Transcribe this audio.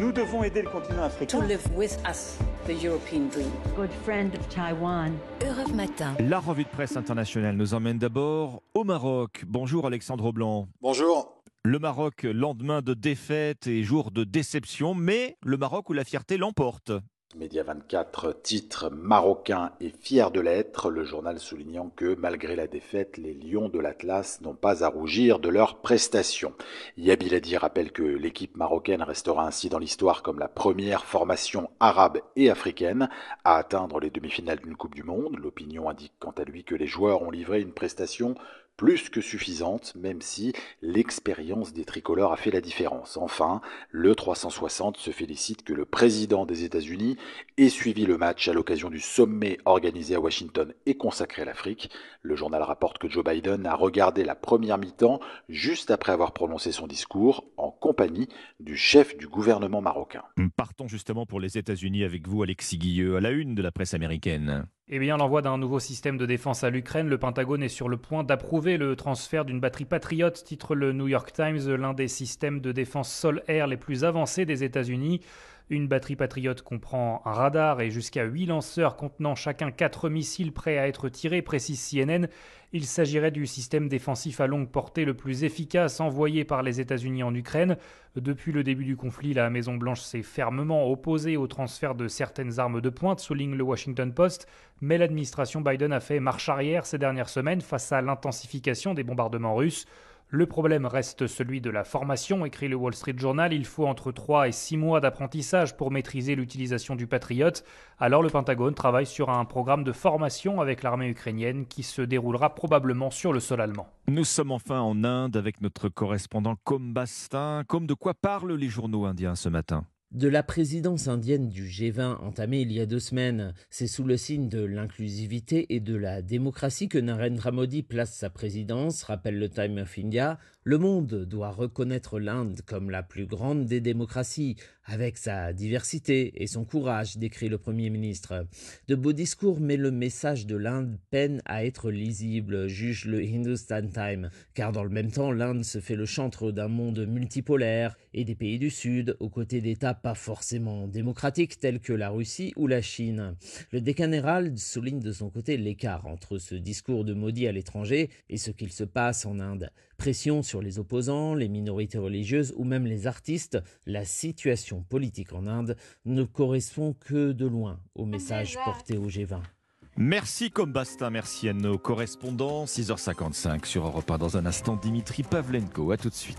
Nous devons aider le continent africain. To live with us, the European dream. Good friend of Taiwan. Europe Matin. La revue de presse internationale nous emmène d'abord au Maroc. Bonjour Alexandre Blanc. Bonjour. Le Maroc, lendemain de défaite et jour de déception, mais le Maroc où la fierté l'emporte. Média 24 titre Marocain est fier de l'être, le journal soulignant que malgré la défaite, les Lions de l'Atlas n'ont pas à rougir de leurs prestations. Yabiladi rappelle que l'équipe marocaine restera ainsi dans l'histoire comme la première formation arabe et africaine à atteindre les demi-finales d'une Coupe du Monde. L'opinion indique quant à lui que les joueurs ont livré une prestation plus que suffisante, même si l'expérience des tricolores a fait la différence. Enfin, le 360 se félicite que le président des États-Unis ait suivi le match à l'occasion du sommet organisé à Washington et consacré à l'Afrique. Le journal rapporte que Joe Biden a regardé la première mi-temps juste après avoir prononcé son discours en compagnie du chef du gouvernement marocain. Partons justement pour les États-Unis avec vous, Alexis Guilleux, à la une de la presse américaine. Eh bien, l'envoi d'un nouveau système de défense à l'Ukraine, le Pentagone est sur le point d'approuver le transfert d'une batterie Patriot, titre le New York Times, l'un des systèmes de défense sol-air les plus avancés des États-Unis. Une batterie Patriot comprend un radar et jusqu'à 8 lanceurs contenant chacun 4 missiles prêts à être tirés, précise CNN. Il s'agirait du système défensif à longue portée le plus efficace envoyé par les États-Unis en Ukraine. Depuis le début du conflit, la Maison-Blanche s'est fermement opposée au transfert de certaines armes de pointe, souligne le Washington Post, mais l'administration Biden a fait marche arrière ces dernières semaines face à l'intensification des bombardements russes. Le problème reste celui de la formation, écrit le Wall Street Journal. Il faut entre 3 et 6 mois d'apprentissage pour maîtriser l'utilisation du Patriot. Alors le Pentagone travaille sur un programme de formation avec l'armée ukrainienne qui se déroulera probablement sur le sol allemand. Nous sommes enfin en Inde avec notre correspondant Com Bastin. Comme de quoi parlent les journaux indiens ce matin? De la présidence indienne du G20 entamée il y a deux semaines. C'est sous le signe de l'inclusivité et de la démocratie que Narendra Modi place sa présidence, rappelle le Time of India. Le monde doit reconnaître l'Inde comme la plus grande des démocraties, avec sa diversité et son courage, décrit le Premier ministre. De beaux discours, mais le message de l'Inde peine à être lisible, juge le Hindustan Time, car dans le même temps, l'Inde se fait le chantre d'un monde multipolaire et des pays du Sud, aux côtés d'États pas forcément démocratiques tels que la Russie ou la Chine. Le Deccan Herald souligne de son côté l'écart entre ce discours de Modi à l'étranger et ce qu'il se passe en Inde. Pression sur les opposants, les minorités religieuses ou même les artistes, la situation politique en Inde ne correspond que de loin au message porté au G20. Merci comme Bastin, merci à nos correspondants. 6h55 sur Europe 1. Dans un instant, Dimitri Pavlenko. A tout de suite.